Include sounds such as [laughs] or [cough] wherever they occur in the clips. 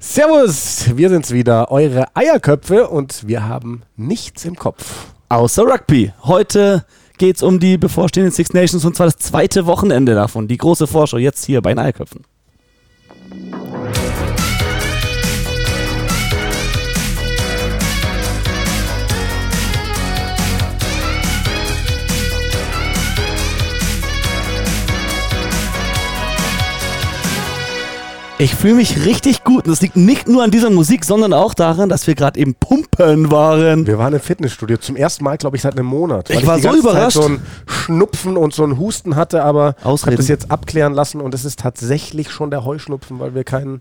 Servus, wir sind's wieder, eure Eierköpfe und wir haben nichts im Kopf. Außer Rugby. Heute geht's um die bevorstehenden Six Nations und zwar das zweite Wochenende davon. Die große Vorschau jetzt hier bei den Eierköpfen. Ich fühle mich richtig gut. Und das liegt nicht nur an dieser Musik, sondern auch daran, dass wir gerade eben pumpen waren. Wir waren im Fitnessstudio zum ersten Mal, glaube ich, seit einem Monat. Ich war die so ganze Zeit überrascht. so ein Schnupfen und so ein Husten hatte, aber ich habe das jetzt abklären lassen und es ist tatsächlich schon der Heuschnupfen, weil wir keinen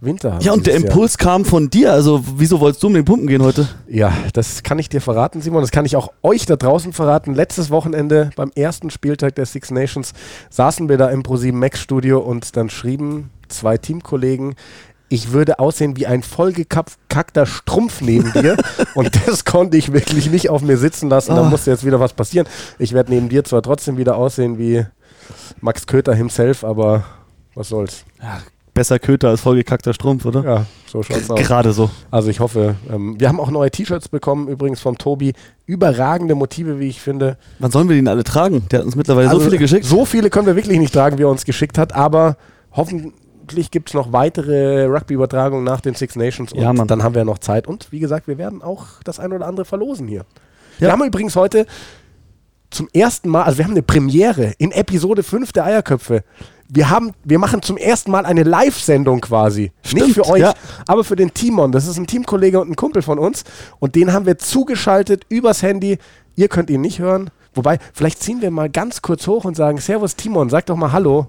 Winter haben. Ja, und der dieses Jahr. Impuls kam von dir. Also, wieso wolltest du um den Pumpen gehen heute? Ja, das kann ich dir verraten, Simon. Das kann ich auch euch da draußen verraten. Letztes Wochenende beim ersten Spieltag der Six Nations saßen wir da im Pro7 Max Studio und dann schrieben zwei Teamkollegen, ich würde aussehen wie ein vollgekackter Strumpf neben dir. [laughs] und das konnte ich wirklich nicht auf mir sitzen lassen. Da Ah. musste jetzt wieder was passieren. Ich werde neben dir zwar trotzdem wieder aussehen wie Max Köter himself, aber was soll's. Ja, besser Köter als vollgekackter Strumpf, oder? Ja, so schaut's aus. Gerade so. Also ich hoffe, ähm, wir haben auch neue T-Shirts bekommen, übrigens vom Tobi. Überragende Motive, wie ich finde. Wann sollen wir die denn alle tragen? Der hat uns mittlerweile so Also, viele geschickt. So viele können wir wirklich nicht tragen, wie er uns geschickt hat, aber hoffentlich gibt es noch weitere Rugby-Übertragungen nach den Six Nations und Ja, dann haben wir noch Zeit. Und wie gesagt, wir werden auch das ein oder andere verlosen hier. Wir Ja. haben übrigens heute zum ersten Mal, also wir haben eine Premiere in Episode 5 der Eierköpfe. Wir, haben, wir machen zum ersten Mal eine Live-Sendung quasi. Nicht Stimmt, für euch, ja. aber für den Timon. Das ist ein Teamkollege und ein Kumpel von uns. Und den haben wir zugeschaltet übers Handy. Ihr könnt ihn nicht hören. Wobei, vielleicht ziehen wir mal ganz kurz hoch und sagen: Servus Timon, sag doch mal Hallo.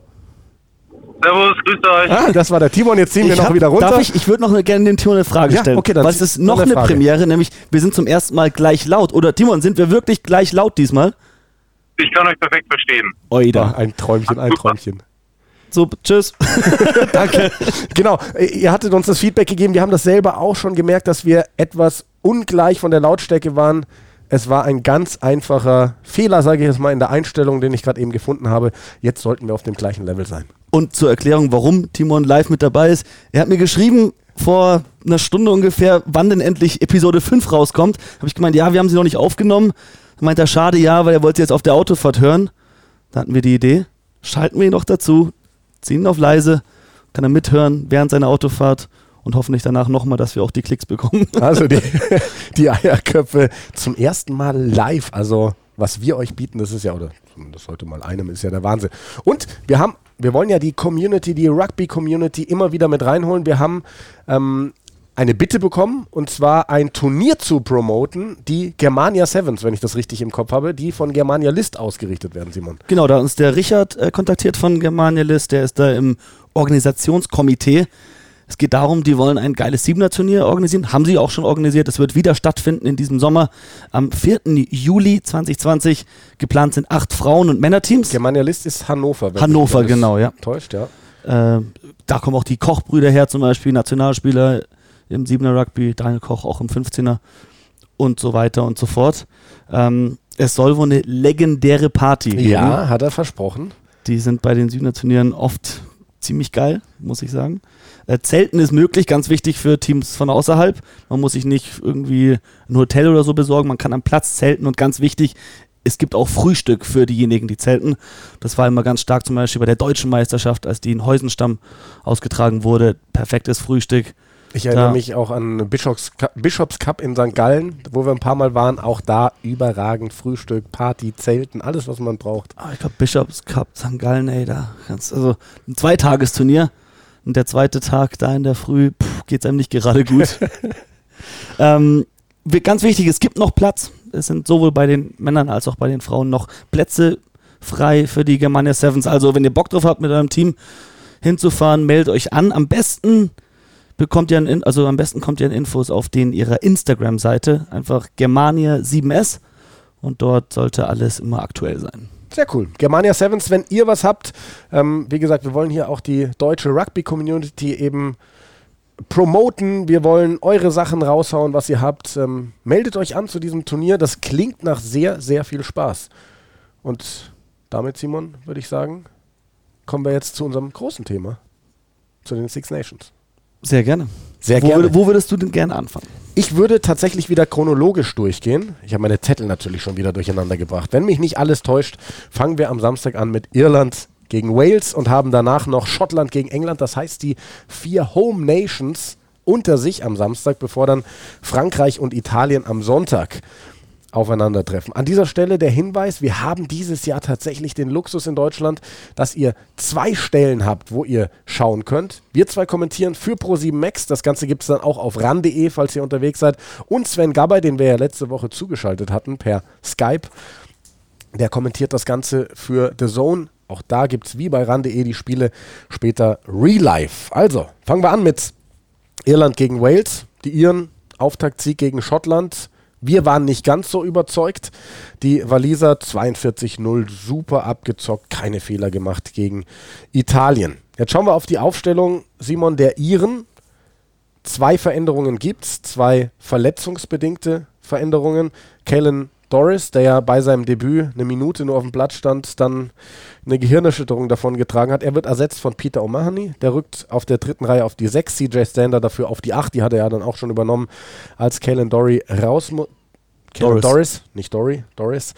Servus, grüßt euch. Ah, das war der Timon. Jetzt ziehen wir noch hab- wieder runter. Darf ich, ich würde noch gerne dem Timon eine Frage Ja, stellen. okay, dann Weil es ist noch eine eine Frage. Premiere, nämlich wir sind zum ersten Mal gleich laut. Oder Timon, sind wir wirklich gleich laut diesmal? Ich kann euch perfekt verstehen. Oida. Ah, ein Träumchen, ein Träumchen. So, tschüss. [laughs] Danke. Genau, ihr hattet uns das Feedback gegeben. Wir haben das selber auch schon gemerkt, dass wir etwas ungleich von der Lautstärke waren. Es war ein ganz einfacher Fehler, sage ich jetzt mal, in der Einstellung, den ich gerade eben gefunden habe. Jetzt sollten wir auf dem gleichen Level sein. Und zur Erklärung, warum Timon live mit dabei ist. Er hat mir geschrieben, vor einer Stunde ungefähr, wann denn endlich Episode 5 rauskommt. Habe ich gemeint, ja, wir haben sie noch nicht aufgenommen. Dann meint er, schade, ja, weil er wollte sie jetzt auf der Autofahrt hören. Da hatten wir die Idee, schalten wir ihn noch dazu, ziehen ihn auf leise, kann er mithören während seiner Autofahrt und hoffentlich danach nochmal, dass wir auch die Klicks bekommen. [laughs] Also die, [laughs] die Eierköpfe zum ersten Mal live. Also was wir euch bieten, das ist ja, oder das heute mal einem, ist ja der Wahnsinn. Und wir haben, wir wollen ja die Community, die Rugby-Community immer wieder mit reinholen. Wir haben ähm, eine Bitte bekommen, und zwar ein Turnier zu promoten, die Germania Sevens, wenn ich das richtig im Kopf habe, die von Germania List ausgerichtet werden, Simon. Genau, da uns der Richard äh, kontaktiert von Germania List, der ist da im Organisationskomitee. Es geht darum, die wollen ein geiles Siebener-Turnier organisieren. Haben sie auch schon organisiert. Es wird wieder stattfinden in diesem Sommer. Am 4. Juli 2020. Geplant sind acht Frauen- und Männerteams. Germania List ist Hannover. wenn Hannover, genau, ja. Täuscht, ja. Äh, da kommen auch die Kochbrüder her, zum Beispiel Nationalspieler im Siebener Rugby, Daniel Koch auch im 15er und so weiter und so fort. Ähm, es soll wohl eine legendäre Party geben. Ja, hat er versprochen. Die sind bei den Südner Turnieren oft ziemlich geil, muss ich sagen. Äh, Zelten ist möglich, ganz wichtig für Teams von außerhalb. Man muss sich nicht irgendwie ein Hotel oder so besorgen, man kann am Platz zelten und ganz wichtig, es gibt auch Frühstück für diejenigen, die zelten. Das war immer ganz stark zum Beispiel bei der deutschen Meisterschaft, als die in Heusenstamm ausgetragen wurde. Perfektes Frühstück. Ich erinnere Da- mich auch an Bischofs Cup, Bischofs Cup in St. Gallen, wo wir ein paar Mal waren. Auch da überragend Frühstück, Party, Zelten, alles, was man braucht. Ah, ich glaube, Bishops Cup, St. Gallen, ey, da kannst also ein Zweitagesturnier. Und der zweite Tag da in der Früh, geht es einem nicht gerade gut. [laughs] ähm, ganz wichtig, es gibt noch Platz. Es sind sowohl bei den Männern als auch bei den Frauen noch Plätze frei für die Germania Sevens. Also, wenn ihr Bock drauf habt, mit eurem Team hinzufahren, meldet euch an. Am besten bekommt ihr ein, In- also am besten kommt ihr an Infos auf den ihrer Instagram-Seite. Einfach Germania7s und dort sollte alles immer aktuell sein. Sehr cool. Germania Sevens, wenn ihr was habt, ähm, wie gesagt, wir wollen hier auch die deutsche Rugby-Community eben promoten. Wir wollen eure Sachen raushauen, was ihr habt. Ähm, meldet euch an zu diesem Turnier. Das klingt nach sehr, sehr viel Spaß. Und damit, Simon, würde ich sagen, kommen wir jetzt zu unserem großen Thema, zu den Six Nations. Sehr gerne. Sehr wo, gerne. würd- Wo würdest du denn gerne anfangen? Ich würde tatsächlich wieder chronologisch durchgehen. Ich habe meine Zettel natürlich schon wieder durcheinander gebracht. Wenn mich nicht alles täuscht, fangen wir am Samstag an mit Irland gegen Wales und haben danach noch Schottland gegen England. Das heißt, die vier Home Nations unter sich am Samstag, bevor dann Frankreich und Italien am Sonntag aufeinandertreffen. An dieser Stelle der Hinweis, wir haben dieses Jahr tatsächlich den Luxus in Deutschland, dass ihr zwei Stellen habt, wo ihr schauen könnt. Wir zwei kommentieren für Pro7 Max. Das Ganze gibt es dann auch auf ran.de, falls ihr unterwegs seid. Und Sven Gabay, den wir ja letzte Woche zugeschaltet hatten per Skype, der kommentiert das Ganze für The Zone. Auch da gibt es wie bei ran.de die Spiele später real life. Also, fangen wir an mit Irland gegen Wales. Die Iren, Auftaktsieg gegen Schottland. Wir waren nicht ganz so überzeugt. Die Waliser 42-0 super abgezockt, keine Fehler gemacht gegen Italien. Jetzt schauen wir auf die Aufstellung, Simon, der Iren. Zwei Veränderungen gibt es, zwei verletzungsbedingte Veränderungen. Kalen Doris, der ja bei seinem Debüt eine Minute nur auf dem Platz stand, dann eine Gehirnerschütterung davon getragen hat. Er wird ersetzt von Peter O'Mahony. Der rückt auf der dritten Reihe auf die 6, CJ Stander dafür auf die 8. Die hat er ja dann auch schon übernommen, als Kalen Dory raus muss. Doris. Doris, nicht Dory, Doris.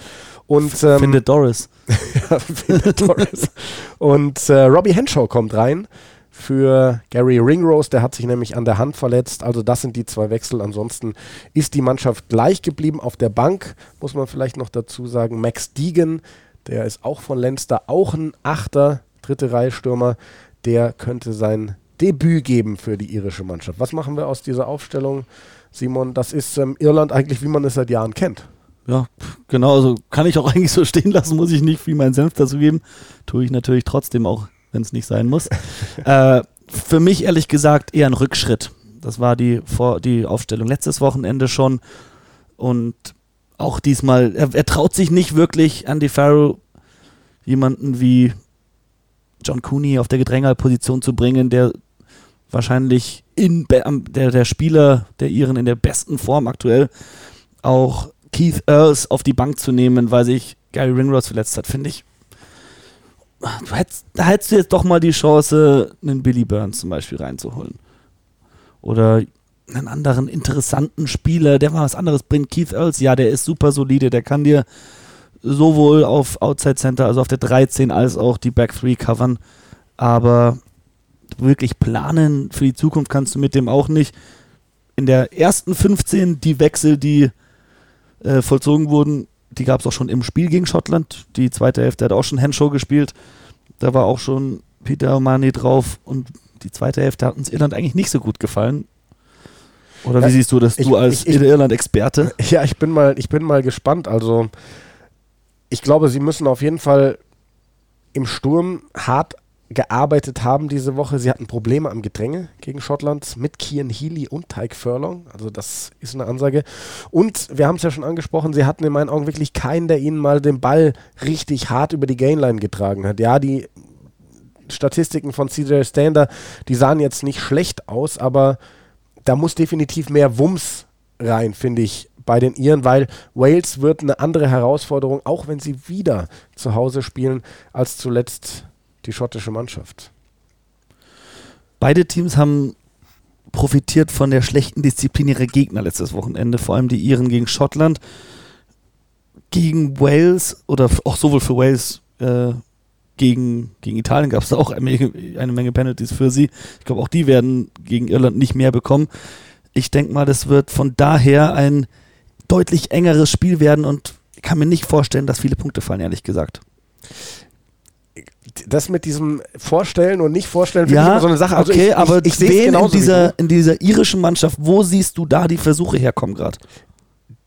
Und ähm, Findet Doris. [laughs] ja, findet Doris. [laughs] Und äh, Robbie Henshaw kommt rein für Gary Ringrose, der hat sich nämlich an der Hand verletzt. Also das sind die zwei Wechsel. Ansonsten ist die Mannschaft gleich geblieben. Auf der Bank muss man vielleicht noch dazu sagen, Max Deegan, der ist auch von Leinster, auch ein Achter, dritte Reihe Stürmer, der könnte sein Debüt geben für die irische Mannschaft. Was machen wir aus dieser Aufstellung, Simon? Das ist ähm, Irland eigentlich, wie man es seit Jahren kennt. Ja, genau, also kann ich auch [laughs] eigentlich so stehen lassen, muss ich nicht viel meinen Senf dazu geben. Tue ich natürlich trotzdem auch, wenn es nicht sein muss. [laughs] äh, für mich ehrlich gesagt eher ein Rückschritt. Das war die, Vor die Aufstellung letztes Wochenende schon. Und auch diesmal, er, er traut sich nicht wirklich, Andy Farrow jemanden wie John Cooney auf der Gedrängerposition zu bringen, der wahrscheinlich in, der, der Spieler der Iren in der besten Form aktuell auch Keith Earls auf die Bank zu nehmen, weil sich Gary Ringrose verletzt hat, finde ich. Du hättest, da hättest du jetzt doch mal die Chance, einen Billy Burns zum Beispiel reinzuholen. Oder einen anderen interessanten Spieler, der mal was anderes bringt. Keith Earls, ja, der ist super solide, der kann dir sowohl auf Outside Center, also auf der 13, als auch die Back 3 covern. Aber wirklich planen für die Zukunft kannst du mit dem auch nicht. In der ersten 15, die Wechsel, die äh, vollzogen wurden, die gab es auch schon im Spiel gegen Schottland. Die zweite Hälfte hat auch schon Henshaw gespielt. Da war auch schon Peter O'Mahony drauf. Und die zweite Hälfte hat uns Irland eigentlich nicht so gut gefallen. Oder Ja, wie siehst du das, ich- du als Irland-Experte? [laughs] Ja, ich bin mal, ich bin mal gespannt. Also, ich glaube, sie müssen auf jeden Fall im Sturm hart gearbeitet haben diese Woche. Sie hatten Probleme am Gedränge gegen Schottland mit Kian Healy und Tyke Furlong. Also das ist eine Ansage. Und wir haben es ja schon angesprochen, sie hatten in meinen Augen wirklich keinen, der ihnen mal den Ball richtig hart über die Gainline getragen hat. Ja, die Statistiken von CJ Stander, die sahen jetzt nicht schlecht aus, aber da muss definitiv mehr Wumms rein, finde ich, bei den Iren, weil Wales wird eine andere Herausforderung, auch wenn sie wieder zu Hause spielen, als zuletzt die schottische Mannschaft. Beide Teams haben profitiert von der schlechten Disziplin ihrer Gegner letztes Wochenende, vor allem die Iren gegen Schottland. Gegen Wales oder auch sowohl für Wales äh, gegen, gegen Italien gab es auch eine Menge, eine Menge Penalties für sie. Ich glaube, auch die werden gegen Irland nicht mehr bekommen. Ich denke mal, das wird von daher ein deutlich engeres Spiel werden und kann mir nicht vorstellen, dass viele Punkte fallen, ehrlich gesagt. Das mit diesem Vorstellen und nicht Vorstellen ich Ja, so eine Sache. Also okay, ich, aber ich, ich sehe wen in dieser, in dieser irischen Mannschaft, wo siehst du da die Versuche herkommen gerade?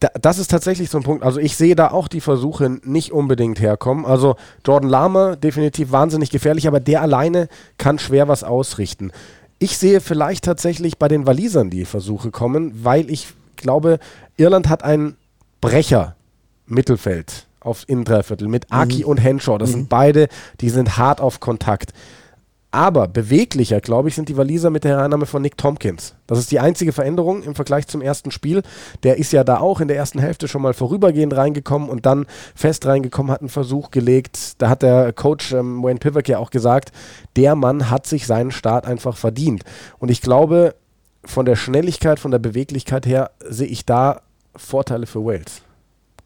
Da, das ist tatsächlich so ein Punkt. Also ich sehe da auch die Versuche nicht unbedingt herkommen. Also Jordan Lama definitiv wahnsinnig gefährlich, aber der alleine kann schwer was ausrichten. Ich sehe vielleicht tatsächlich bei den Walisern die Versuche kommen, weil ich glaube, Irland hat ein Brecher Mittelfeld auf Innendreiviertel mit Aki und Henshaw. Das sind beide, die sind hart auf Kontakt. Aber beweglicher, glaube ich, sind die Waliser mit der Hereinnahme von Nick Tompkins. Das ist die einzige Veränderung im Vergleich zum ersten Spiel. Der ist ja da auch in der ersten Hälfte schon mal vorübergehend reingekommen und dann fest reingekommen, hat einen Versuch gelegt. Da hat der Coach ähm, Wayne Pivak ja auch gesagt, der Mann hat sich seinen Start einfach verdient. Und ich glaube, von der Schnelligkeit, von der Beweglichkeit her sehe ich da Vorteile für Wales.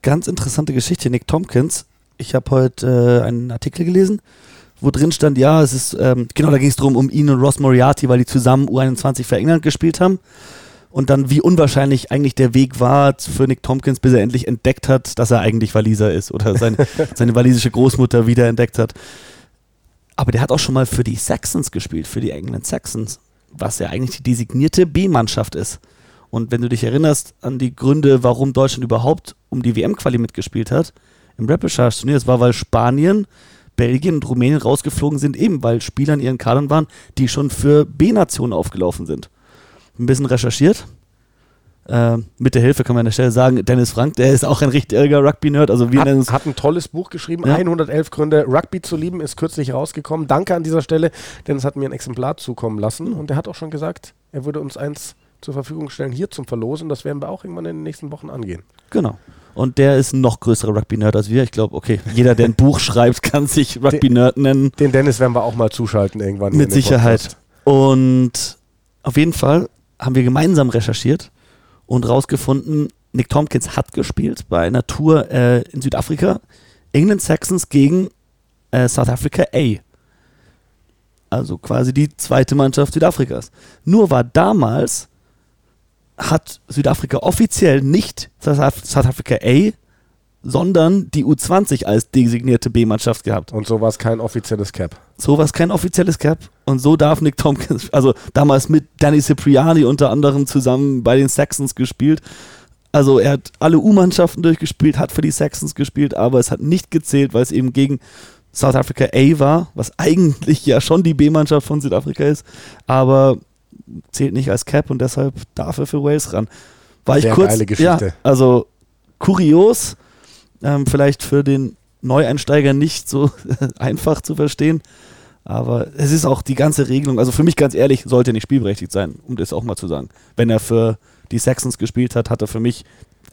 Ganz interessante Geschichte. Nick Tompkins. Ich habe heute äh, einen Artikel gelesen wo drin stand, ja, es ist, ähm, genau, da ging es darum, um ihn und Ross Moriarty, weil die zusammen U21 für England gespielt haben. Und dann, wie unwahrscheinlich eigentlich der Weg war für Nick Tompkins, bis er endlich entdeckt hat, dass er eigentlich Waliser ist oder sein, [laughs] seine walisische Großmutter wieder entdeckt hat. Aber der hat auch schon mal für die Saxons gespielt, für die England Saxons, was ja eigentlich die designierte B-Mannschaft ist. Und wenn du dich erinnerst an die Gründe, warum Deutschland überhaupt um die WM-Quali mitgespielt hat, im Repechage-Turnier, das war, weil Spanien Belgien und Rumänien rausgeflogen sind, eben weil Spieler in ihren Kadern waren, die schon für B-Nationen aufgelaufen sind. Ein bisschen recherchiert. Äh, mit der Hilfe kann man an der Stelle sagen, Dennis Frank, der ist auch ein richtiger Rugby-Nerd. Also wir hat, nennen hat ein tolles Buch geschrieben, ja. 111 Gründe Rugby zu lieben, ist kürzlich rausgekommen. Danke an dieser Stelle, Dennis hat mir ein Exemplar zukommen lassen und er hat auch schon gesagt, er würde uns eins zur Verfügung stellen hier zum Verlosen. Das werden wir auch irgendwann in den nächsten Wochen angehen. Genau. Und der ist ein noch größerer Rugby-Nerd als wir. Ich glaube, okay, jeder, der ein Buch schreibt, kann sich Rugby-Nerd nennen. Den Dennis werden wir auch mal zuschalten irgendwann. Mit Sicherheit. Und auf jeden Fall haben wir gemeinsam recherchiert und rausgefunden, Nick Tompkins hat gespielt bei einer Tour äh, in Südafrika. England Saxons gegen äh, South Africa A. Also quasi die zweite Mannschaft Südafrikas. Nur war damals hat Südafrika offiziell nicht South Africa A, sondern die U20 als designierte B-Mannschaft gehabt. Und so war es kein offizielles Cap. So war es kein offizielles Cap. Und so darf Nick Tompkins, also damals mit Danny Cipriani unter anderem zusammen bei den Saxons gespielt. Also er hat alle U-Mannschaften durchgespielt, hat für die Saxons gespielt, aber es hat nicht gezählt, weil es eben gegen South Africa A war, was eigentlich ja schon die B-Mannschaft von Südafrika ist. Aber zählt nicht als Cap und deshalb darf er für Wales ran. War Sehr ich kurz, geile Geschichte. Ja, also kurios, ähm, vielleicht für den Neueinsteiger nicht so [laughs] einfach zu verstehen. Aber es ist auch die ganze Regelung, also für mich ganz ehrlich, sollte nicht spielberechtigt sein, um das auch mal zu sagen. Wenn er für die Saxons gespielt hat, hat er für mich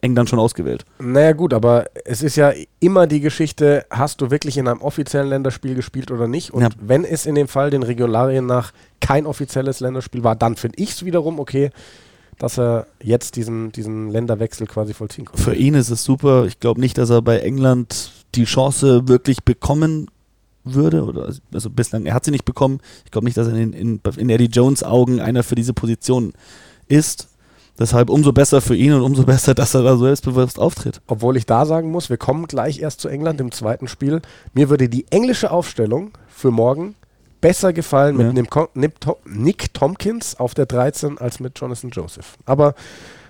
England schon ausgewählt. Naja gut, aber es ist ja immer die Geschichte, hast du wirklich in einem offiziellen Länderspiel gespielt oder nicht? Und ja. wenn es in dem Fall den Regularien nach kein offizielles Länderspiel war, dann finde ich es wiederum okay, dass er jetzt diesen, diesen Länderwechsel quasi vollziehen konnte. Für ihn ist es super. Ich glaube nicht, dass er bei England die Chance wirklich bekommen würde. Oder, also bislang, er hat sie nicht bekommen. Ich glaube nicht, dass er in, in, in Eddie Jones Augen einer für diese Position ist. Deshalb umso besser für ihn und umso [laughs] besser, dass er da so selbstbewusst auftritt. Obwohl ich da sagen muss, wir kommen gleich erst zu England im zweiten Spiel. Mir würde die englische Aufstellung für morgen besser gefallen ja. mit Nick Tompkins auf der 13 als mit Jonathan Joseph. Aber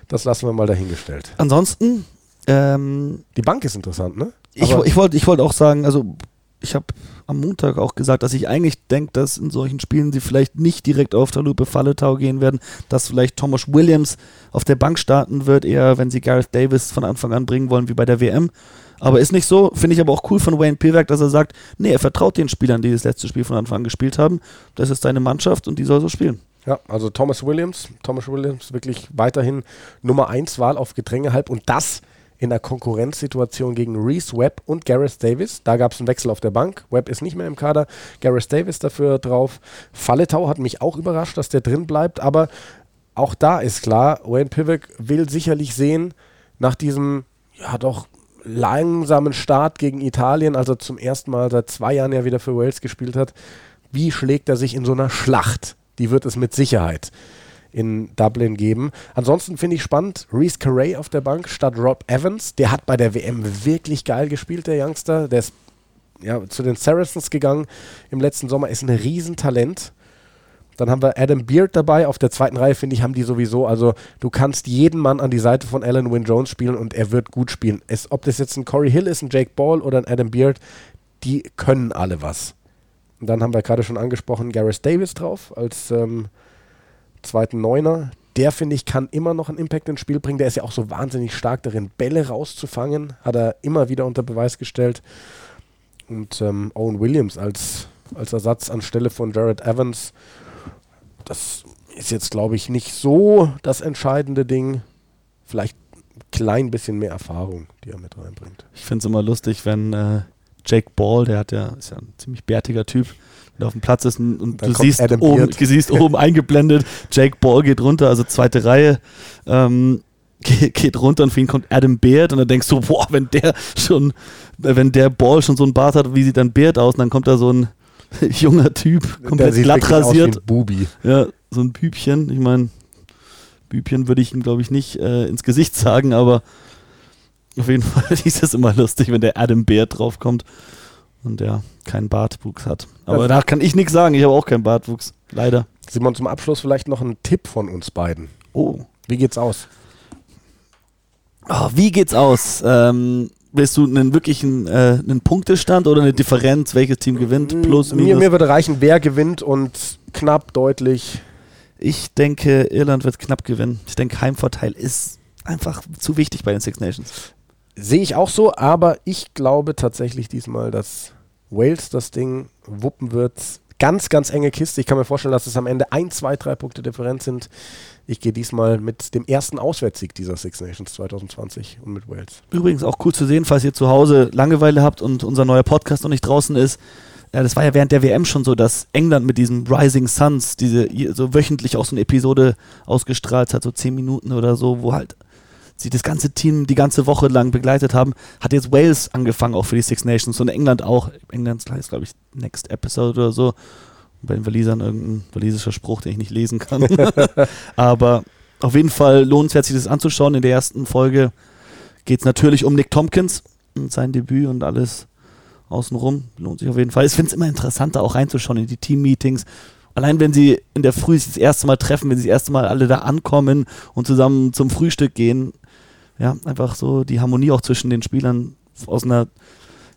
das lassen wir mal dahingestellt. Ansonsten. Ähm, die Bank ist interessant, ne? ich, ich wollte ich wollt auch sagen, also ich habe am Montag auch gesagt, dass ich eigentlich denke, dass in solchen Spielen sie vielleicht nicht direkt auf Talupe Falletau gehen werden, dass vielleicht Thomas Williams auf der Bank starten wird, eher wenn sie Gareth Davis von Anfang an bringen wollen, wie bei der WM. Aber ist nicht so, finde ich aber auch cool von Wayne Pivac, dass er sagt, nee, er vertraut den Spielern, die das letzte Spiel von Anfang an gespielt haben. Das ist seine Mannschaft und die soll so spielen. Ja, also Thomas Williams, Thomas Williams wirklich weiterhin Nummer 1 Wahl auf Gedränge halb und das in der Konkurrenzsituation gegen Reese Webb und Gareth Davis. Da gab es einen Wechsel auf der Bank. Webb ist nicht mehr im Kader. Gareth Davis dafür drauf. Falletau hat mich auch überrascht, dass der drin bleibt. Aber auch da ist klar, Wayne Pivak will sicherlich sehen, nach diesem, ja doch, langsamen Start gegen Italien, als er zum ersten Mal seit zwei Jahren ja wieder für Wales gespielt hat, wie schlägt er sich in so einer Schlacht? Die wird es mit Sicherheit in Dublin geben. Ansonsten finde ich spannend, Reese Carey auf der Bank statt Rob Evans. Der hat bei der WM wirklich geil gespielt, der Youngster. Der ist ja, zu den Saracens gegangen im letzten Sommer, ist ein Riesentalent. Dann haben wir Adam Beard dabei. Auf der zweiten Reihe, finde ich, haben die sowieso. Also, du kannst jeden Mann an die Seite von Alan Wynne Jones spielen und er wird gut spielen. Es, ob das jetzt ein Corey Hill ist, ein Jake Ball oder ein Adam Beard, die können alle was. Und dann haben wir gerade schon angesprochen, Gareth Davis drauf als ähm, zweiten Neuner. Der, finde ich, kann immer noch einen Impact ins Spiel bringen. Der ist ja auch so wahnsinnig stark darin, Bälle rauszufangen. Hat er immer wieder unter Beweis gestellt. Und ähm, Owen Williams als als Ersatz anstelle von Jared Evans. Das ist jetzt, glaube ich, nicht so das entscheidende Ding. Vielleicht ein klein bisschen mehr Erfahrung, die er mit reinbringt. Ich finde es immer lustig, wenn äh, Jake Ball, der hat ja, ist ja ein ziemlich bärtiger Typ, der auf dem Platz ist und, und du siehst oben, du siehst [laughs] oben eingeblendet, Jake Ball geht runter, also zweite Reihe. Ähm, [laughs] geht runter und für ihn kommt Adam Beard und dann denkst du, boah, wenn der schon, wenn der Ball schon so ein Bart hat, wie sieht dann Beard aus? Und dann kommt da so ein [laughs] junger Typ, komplett glatt rasiert. Bubi. Ja, so ein Bübchen. Ich meine, Bübchen würde ich ihm, glaube ich, nicht äh, ins Gesicht sagen, aber auf jeden Fall ist es immer lustig, wenn der Adam Beard draufkommt und der keinen Bartwuchs hat. Aber da kann ich nichts sagen, ich habe auch keinen Bartwuchs, leider. Simon, zum Abschluss vielleicht noch ein Tipp von uns beiden. Oh. Wie geht's aus? Oh, wie geht's aus? Ähm, willst du einen wirklichen äh, einen Punktestand oder eine Differenz, welches Team gewinnt? Plus, minus? Mir, mir würde reichen, wer gewinnt und knapp, deutlich. Ich denke, Irland wird knapp gewinnen. Ich denke, Heimvorteil ist einfach zu wichtig bei den Six Nations. Sehe ich auch so, aber ich glaube tatsächlich diesmal, dass Wales das Ding wuppen wird. Ganz, ganz enge Kiste. Ich kann mir vorstellen, dass es am Ende ein, zwei, drei Punkte Differenz sind. Ich gehe diesmal mit dem ersten Auswärtssieg dieser Six Nations 2020 und mit Wales. Übrigens auch cool zu sehen, falls ihr zu Hause Langeweile habt und unser neuer Podcast noch nicht draußen ist. Ja, das war ja während der WM schon so, dass England mit diesem Rising Suns diese so wöchentlich auch so eine Episode ausgestrahlt hat, so zehn Minuten oder so, wo halt sie das ganze Team die ganze Woche lang begleitet haben, hat jetzt Wales angefangen auch für die Six Nations und England auch. England heißt, glaube ich, Next Episode oder so bei den Walisern irgendein walisischer Spruch, den ich nicht lesen kann. [laughs] Aber auf jeden Fall lohnenswert, sich das anzuschauen. In der ersten Folge geht es natürlich um Nick Tompkins und sein Debüt und alles außenrum. Lohnt sich auf jeden Fall. Ich finde es immer interessanter, auch reinzuschauen in die Team-Meetings. Allein wenn sie in der Früh sich das erste Mal treffen, wenn sie das erste Mal alle da ankommen und zusammen zum Frühstück gehen. Ja, einfach so die Harmonie auch zwischen den Spielern aus einer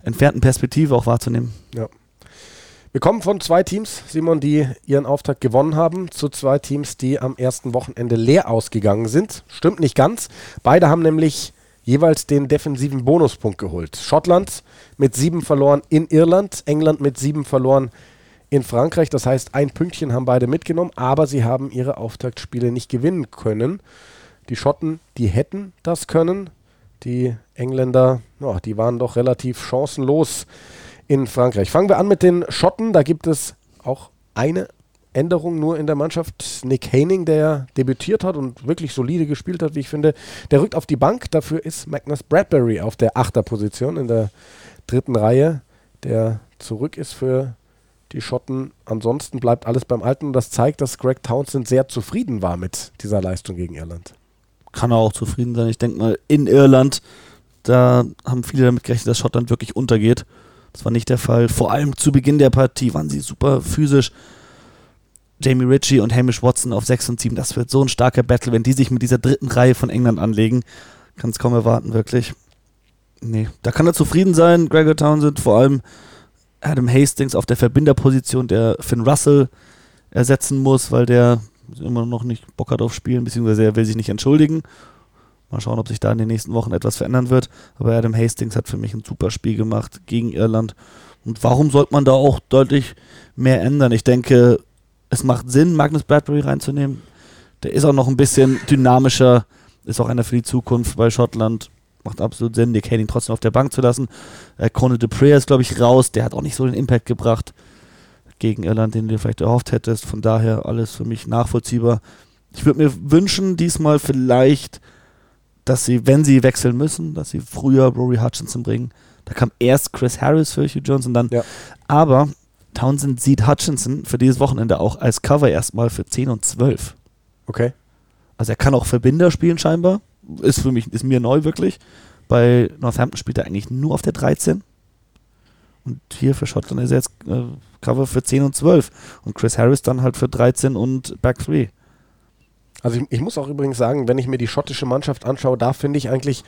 entfernten Perspektive auch wahrzunehmen. Ja. Wir kommen von zwei Teams, Simon, die ihren Auftakt gewonnen haben, zu zwei Teams, die am ersten Wochenende leer ausgegangen sind. Stimmt nicht ganz. Beide haben nämlich jeweils den defensiven Bonuspunkt geholt. Schottland mit sieben verloren in Irland, England mit sieben verloren in Frankreich. Das heißt, ein Pünktchen haben beide mitgenommen, aber sie haben ihre Auftaktspiele nicht gewinnen können. Die Schotten, die hätten das können. Die Engländer, oh, die waren doch relativ chancenlos in Frankreich. Fangen wir an mit den Schotten. Da gibt es auch eine Änderung nur in der Mannschaft. Nick Haining, der debütiert hat und wirklich solide gespielt hat, wie ich finde, der rückt auf die Bank. Dafür ist Magnus Bradbury auf der Achterposition in der dritten Reihe, der zurück ist für die Schotten. Ansonsten bleibt alles beim Alten und das zeigt, dass Greg Townsend sehr zufrieden war mit dieser Leistung gegen Irland. Kann er auch zufrieden sein. Ich denke mal, in Irland, da haben viele damit gerechnet, dass Schottland wirklich untergeht. Das war nicht der Fall. Vor allem zu Beginn der Partie waren sie super physisch. Jamie Ritchie und Hamish Watson auf 6 und 7. Das wird so ein starker Battle, wenn die sich mit dieser dritten Reihe von England anlegen. Kann es kaum erwarten, wirklich. Nee, da kann er zufrieden sein, Gregor Townsend, vor allem Adam Hastings auf der Verbinderposition, der Finn Russell ersetzen muss, weil der immer noch nicht Bock hat auf Spielen, beziehungsweise er will sich nicht entschuldigen. Mal schauen, ob sich da in den nächsten Wochen etwas verändern wird. Aber Adam Hastings hat für mich ein super Spiel gemacht gegen Irland. Und warum sollte man da auch deutlich mehr ändern? Ich denke, es macht Sinn, Magnus Bradbury reinzunehmen. Der ist auch noch ein bisschen dynamischer, ist auch einer für die Zukunft bei Schottland. Macht absolut Sinn, Nick Haning trotzdem auf der Bank zu lassen. Äh, Conor Dupree ist, glaube ich, raus. Der hat auch nicht so den Impact gebracht gegen Irland, den du vielleicht erhofft hättest. Von daher alles für mich nachvollziehbar. Ich würde mir wünschen, diesmal vielleicht dass sie, wenn sie wechseln müssen, dass sie früher Rory Hutchinson bringen. Da kam erst Chris Harris für Hugh Johnson dann. Ja. Aber Townsend sieht Hutchinson für dieses Wochenende auch als Cover erstmal für 10 und 12. Okay. Also er kann auch Verbinder spielen scheinbar. Ist für mich, ist mir neu wirklich. Bei Northampton spielt er eigentlich nur auf der 13. Und hier für Schottland ist er jetzt äh, Cover für 10 und 12. Und Chris Harris dann halt für 13 und Back 3. Also ich, ich, muss auch übrigens sagen, wenn ich mir die schottische Mannschaft anschaue, da finde ich eigentlich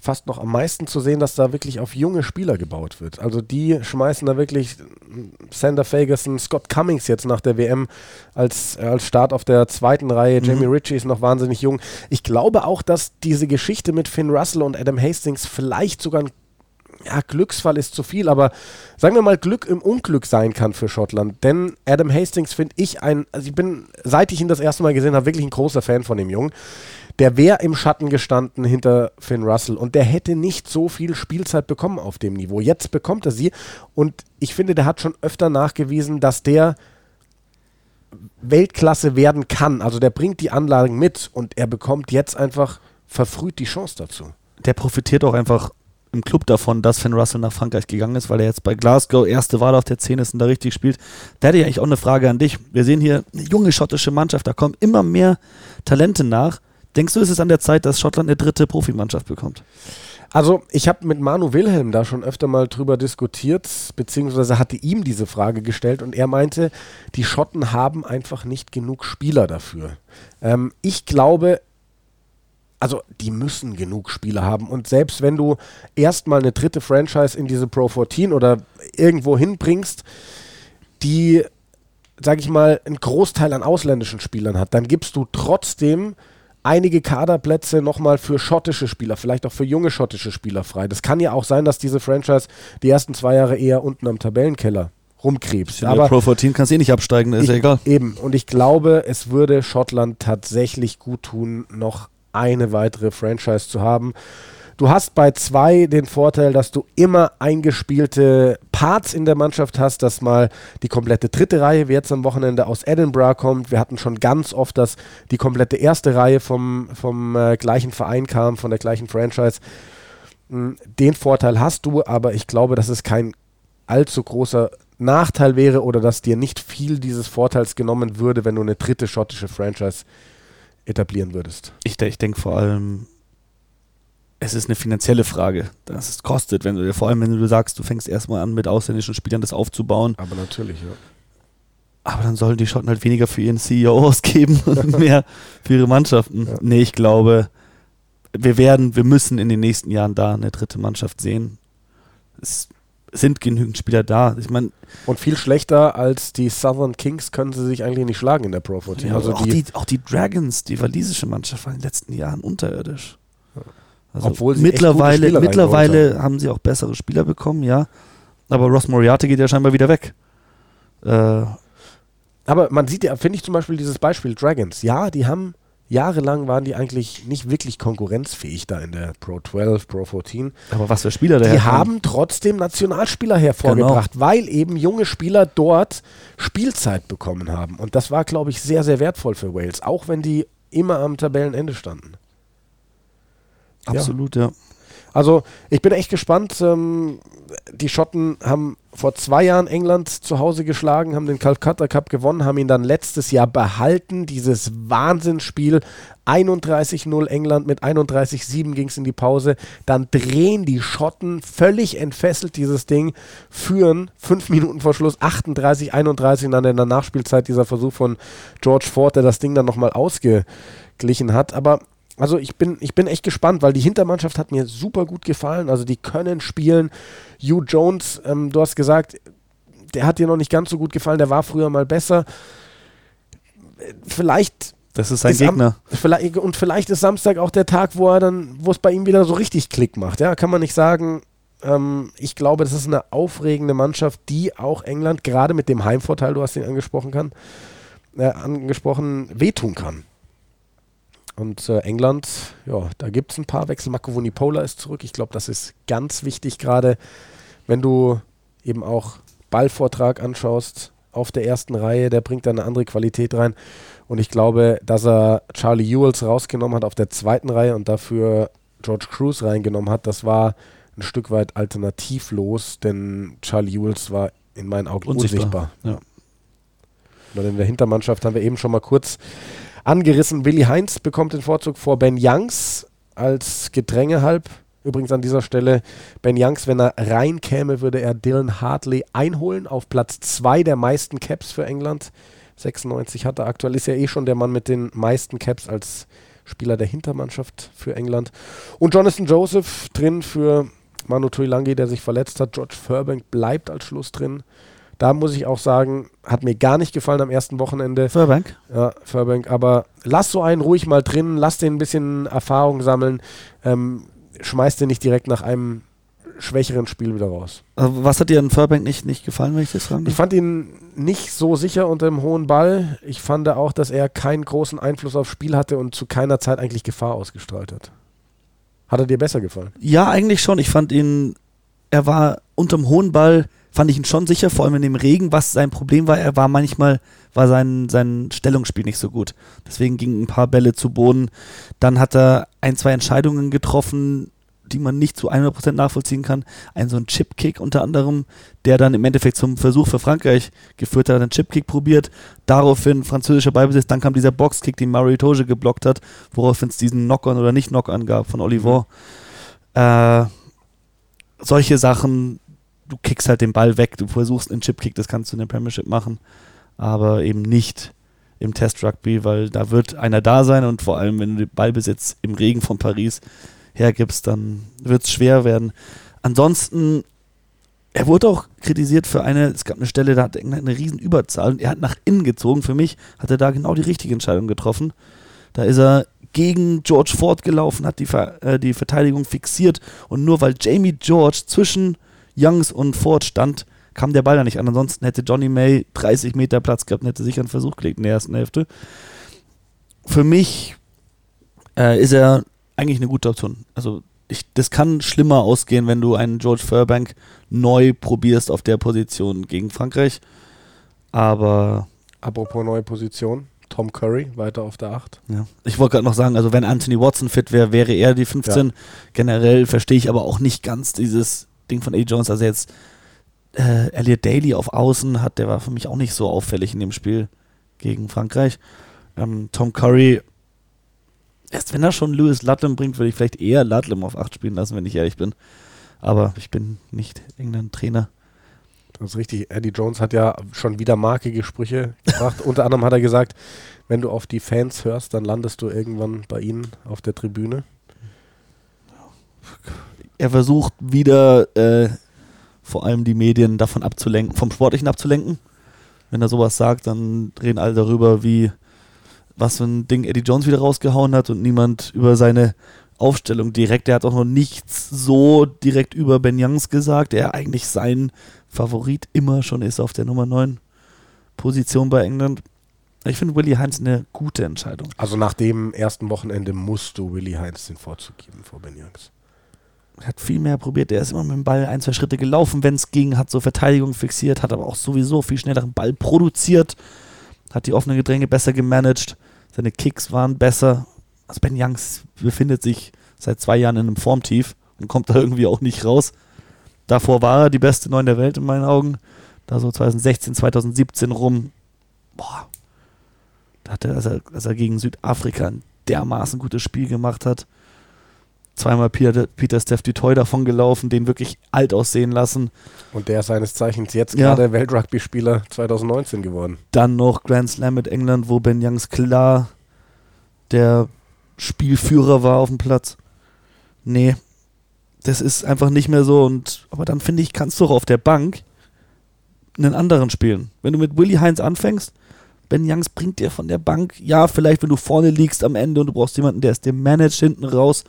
fast noch am meisten zu sehen, dass da wirklich auf junge Spieler gebaut wird. Also die schmeißen da wirklich Sander Ferguson, Scott Cummings jetzt nach der WM als, äh, als Start auf der zweiten Reihe. Mhm. Jamie Ritchie ist noch wahnsinnig jung. Ich glaube auch, dass diese Geschichte mit Finn Russell und Adam Hastings vielleicht sogar ein ja, Glücksfall ist zu viel, aber sagen wir mal, Glück im Unglück sein kann für Schottland. Denn Adam Hastings finde ich ein, also ich bin, seit ich ihn das erste Mal gesehen habe, wirklich ein großer Fan von dem Jungen. Der wäre im Schatten gestanden hinter Finn Russell und der hätte nicht so viel Spielzeit bekommen auf dem Niveau. Jetzt bekommt er sie und ich finde, der hat schon öfter nachgewiesen, dass der Weltklasse werden kann. Also der bringt die Anlagen mit und er bekommt jetzt einfach verfrüht die Chance dazu. Der profitiert auch einfach im Club davon, dass Finn Russell nach Frankreich gegangen ist, weil er jetzt bei Glasgow erste Wahl auf der 10 ist und da richtig spielt. Da hätte ich eigentlich auch eine Frage an dich. Wir sehen hier eine junge schottische Mannschaft, da kommen immer mehr Talente nach. Denkst du, ist es an der Zeit, dass Schottland eine dritte Profimannschaft bekommt? Also, ich habe mit Manu Wilhelm da schon öfter mal drüber diskutiert, beziehungsweise hatte ihm diese Frage gestellt und er meinte, die Schotten haben einfach nicht genug Spieler dafür. Ähm, ich glaube, also die müssen genug Spieler haben. Und selbst wenn du erstmal eine dritte Franchise in diese Pro 14 oder irgendwo hinbringst, die, sag ich mal, einen Großteil an ausländischen Spielern hat, dann gibst du trotzdem einige Kaderplätze nochmal für schottische Spieler, vielleicht auch für junge schottische Spieler frei. Das kann ja auch sein, dass diese Franchise die ersten zwei Jahre eher unten am Tabellenkeller rumkrebst. In aber Pro 14 kannst du eh nicht absteigen, ist ich, ja egal. Eben, und ich glaube, es würde Schottland tatsächlich gut tun, noch eine weitere Franchise zu haben. Du hast bei zwei den Vorteil, dass du immer eingespielte Parts in der Mannschaft hast, dass mal die komplette dritte Reihe, wie jetzt am Wochenende aus Edinburgh kommt. Wir hatten schon ganz oft, dass die komplette erste Reihe vom, vom äh, gleichen Verein kam, von der gleichen Franchise. Hm, den Vorteil hast du, aber ich glaube, dass es kein allzu großer Nachteil wäre oder dass dir nicht viel dieses Vorteils genommen würde, wenn du eine dritte schottische Franchise etablieren würdest. Ich, ich denke vor allem, es ist eine finanzielle Frage, dass es kostet, wenn du vor allem wenn du sagst, du fängst erstmal an mit ausländischen Spielern das aufzubauen. Aber natürlich, ja. Aber dann sollen die Schotten halt weniger für ihren CEO ausgeben und [laughs] mehr für ihre Mannschaften. Ja. Nee, ich glaube, wir werden, wir müssen in den nächsten Jahren da eine dritte Mannschaft sehen. Es sind genügend Spieler da. Ich meine, und viel schlechter als die Southern Kings können sie sich eigentlich nicht schlagen in der Pro 14. Ja, also auch, die, die, auch die Dragons, die walisische Mannschaft, war in den letzten Jahren unterirdisch. Also Obwohl sie mittlerweile, mittlerweile haben sie auch bessere Spieler bekommen, ja. Aber Ross Moriarty geht ja scheinbar wieder weg. Äh, aber man sieht ja, finde ich zum Beispiel dieses Beispiel Dragons. Ja, die haben jahrelang waren die eigentlich nicht wirklich konkurrenzfähig da in der Pro 12, Pro 14. Aber was für Spieler da Die haben trotzdem Nationalspieler hervorgebracht, genau. weil eben junge Spieler dort Spielzeit bekommen haben. Und das war, glaube ich, sehr, sehr wertvoll für Wales, auch wenn die immer am Tabellenende standen. Absolut, ja. ja. Also ich bin echt gespannt. Ähm, die Schotten haben vor zwei Jahren England zu Hause geschlagen, haben den Calcutta Cup gewonnen, haben ihn dann letztes Jahr behalten. Dieses Wahnsinnsspiel 31-0 England mit 31-7 ging es in die Pause. Dann drehen die Schotten völlig entfesselt dieses Ding, führen fünf Minuten vor Schluss 38-31 und dann in der Nachspielzeit dieser Versuch von George Ford, der das Ding dann nochmal ausgeglichen hat. Aber also ich bin, ich bin echt gespannt, weil die Hintermannschaft hat mir super gut gefallen. Also die können spielen. Hugh Jones, ähm, du hast gesagt, der hat dir noch nicht ganz so gut gefallen, der war früher mal besser. Vielleicht. Das ist sein ist Gegner. Am, vielleicht, und vielleicht ist Samstag auch der Tag, wo er dann, wo es bei ihm wieder so richtig Klick macht. Ja, kann man nicht sagen. Ähm, ich glaube, das ist eine aufregende Mannschaft, die auch England gerade mit dem Heimvorteil, du hast ihn angesprochen kann, äh, angesprochen, wehtun kann. Und äh, England, ja, da gibt es ein paar Wechsel. Marco Vunipola ist zurück. Ich glaube, das ist ganz wichtig, gerade wenn du eben auch Ballvortrag anschaust auf der ersten Reihe. Der bringt da eine andere Qualität rein. Und ich glaube, dass er Charlie Ewells rausgenommen hat auf der zweiten Reihe und dafür George Cruz reingenommen hat, das war ein Stück weit alternativlos, denn Charlie Ewells war in meinen Augen unsichtbar. unsichtbar. Ja. Und in der Hintermannschaft haben wir eben schon mal kurz angerissen. Willi Heinz bekommt den Vorzug vor Ben Youngs als Gedränge halb. Übrigens an dieser Stelle, Ben Youngs, wenn er reinkäme, würde er Dylan Hartley einholen auf Platz 2 der meisten Caps für England. 96 hat er aktuell, ist ja eh schon der Mann mit den meisten Caps als Spieler der Hintermannschaft für England. Und Jonathan Joseph drin für Manu Tuilangi, der sich verletzt hat. George Furbank bleibt als Schluss drin. Da muss ich auch sagen, hat mir gar nicht gefallen am ersten Wochenende. Furbank? Ja, Furbank. Aber lass so einen ruhig mal drin, lass den ein bisschen Erfahrung sammeln. Ähm, schmeiß den nicht direkt nach einem schwächeren Spiel wieder raus. Also was hat dir an Furbank nicht, nicht gefallen, wenn ich das fragen Ich fand ihn nicht so sicher unter dem hohen Ball. Ich fand auch, dass er keinen großen Einfluss aufs Spiel hatte und zu keiner Zeit eigentlich Gefahr ausgestrahlt hat. Hat er dir besser gefallen? Ja, eigentlich schon. Ich fand ihn, er war unterm hohen Ball, fand ich ihn schon sicher, vor allem in dem Regen. Was sein Problem war, er war manchmal, war sein, sein Stellungsspiel nicht so gut. Deswegen gingen ein paar Bälle zu Boden. Dann hat er ein, zwei Entscheidungen getroffen, die man nicht zu 100% nachvollziehen kann. Ein so ein Chipkick unter anderem, der dann im Endeffekt zum Versuch für Frankreich geführt hat, einen Chipkick probiert, daraufhin französischer Beibesitz, dann kam dieser Boxkick, den Mario Toge geblockt hat, woraufhin es diesen Knock-on oder nicht Knock-on gab von Oliver. Äh, solche Sachen, du kickst halt den Ball weg, du versuchst einen Chipkick, das kannst du in der Premiership machen, aber eben nicht im Test Rugby, weil da wird einer da sein und vor allem, wenn du den Ballbesitz im Regen von Paris hergibst, dann wird es schwer werden. Ansonsten, er wurde auch kritisiert für eine, es gab eine Stelle, da hat er eine riesen Überzahl und er hat nach innen gezogen. Für mich hat er da genau die richtige Entscheidung getroffen. Da ist er gegen George Ford gelaufen, hat die, äh, die Verteidigung fixiert und nur weil Jamie George zwischen Youngs und Ford stand, kam der Ball da nicht an. Ansonsten hätte Johnny May 30 Meter Platz gehabt und hätte sich einen Versuch gelegt in der ersten Hälfte. Für mich äh, ist er eigentlich eine gute Option. Also ich, das kann schlimmer ausgehen, wenn du einen George Furbank neu probierst auf der Position gegen Frankreich. Aber. Apropos neue Position. Tom Curry weiter auf der 8. Ja. Ich wollte gerade noch sagen, also wenn Anthony Watson fit wäre, wäre er die 15. Ja. Generell verstehe ich aber auch nicht ganz dieses Ding von A. Jones. Also jetzt äh, Elliot Daly auf Außen hat, der war für mich auch nicht so auffällig in dem Spiel gegen Frankreich. Ähm, Tom Curry erst wenn er schon Lewis Ludlam bringt, würde ich vielleicht eher Ludlam auf 8 spielen lassen, wenn ich ehrlich bin. Aber ich bin nicht irgendein Trainer. Das ist richtig. Eddie Jones hat ja schon wieder markige Sprüche gebracht. Unter anderem hat er gesagt, wenn du auf die Fans hörst, dann landest du irgendwann bei ihnen auf der Tribüne. Er versucht wieder äh, vor allem die Medien davon abzulenken, vom Sportlichen abzulenken. Wenn er sowas sagt, dann reden alle darüber, wie was für ein Ding Eddie Jones wieder rausgehauen hat und niemand über seine Aufstellung direkt. Er hat auch noch nichts so direkt über Ben Youngs gesagt, der eigentlich sein Favorit immer schon ist auf der Nummer 9 Position bei England. Ich finde Willie Heinz eine gute Entscheidung. Also nach dem ersten Wochenende musst du Willie Heinz den Vorzug geben vor Ben Youngs. Er hat viel mehr probiert. Er ist immer mit dem Ball ein, zwei Schritte gelaufen, wenn es ging, hat so Verteidigung fixiert, hat aber auch sowieso viel schneller den Ball produziert hat die offenen Gedränge besser gemanagt, seine Kicks waren besser. Also Ben Youngs befindet sich seit zwei Jahren in einem Formtief und kommt da irgendwie auch nicht raus. Davor war er die beste Neun der Welt in meinen Augen. Da so 2016, 2017 rum. Boah. Da hat er, als er, als er gegen Südafrika ein dermaßen gutes Spiel gemacht hat, zweimal Peter, Peter Steph Dutoy davon gelaufen, den wirklich alt aussehen lassen. Und der ist seines Zeichens jetzt ja. gerade Weltrugby-Spieler 2019 geworden. Dann noch Grand Slam mit England, wo Ben Youngs klar der Spielführer war auf dem Platz. Nee, das ist einfach nicht mehr so. Und aber dann finde ich, kannst du auch auf der Bank einen anderen spielen. Wenn du mit Willy Heinz anfängst, Ben Youngs bringt dir von der Bank, ja, vielleicht wenn du vorne liegst am Ende und du brauchst jemanden, der es dir managt hinten raus,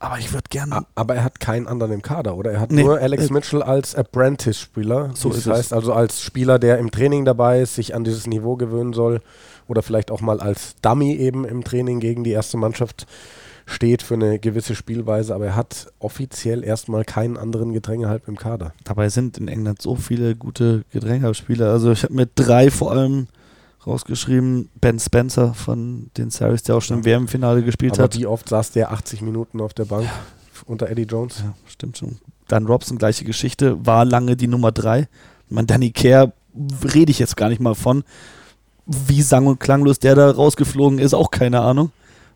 aber ich würde gerne. Aber er hat keinen anderen im Kader, oder? Er hat nee, nur Alex äh, Mitchell als Apprentice-Spieler. So das heißt es. also als Spieler, der im Training dabei ist, sich an dieses Niveau gewöhnen soll. Oder vielleicht auch mal als Dummy eben im Training gegen die erste Mannschaft steht für eine gewisse Spielweise. Aber er hat offiziell erstmal keinen anderen Gedrängehalb im Kader. Dabei sind in England so viele gute Gedrängehalbspieler. Also ich habe mir drei vor allem rausgeschrieben, Ben Spencer von den Series, der auch schon im WM-Finale gespielt Aber hat. Wie oft saß der 80 Minuten auf der Bank ja. unter Eddie Jones? Ja, stimmt schon. Dan Robson, gleiche Geschichte, war lange die Nummer 3. Man, Danny Kerr rede ich jetzt gar nicht mal von. Wie sang- und klanglos der da rausgeflogen ist, auch keine Ahnung.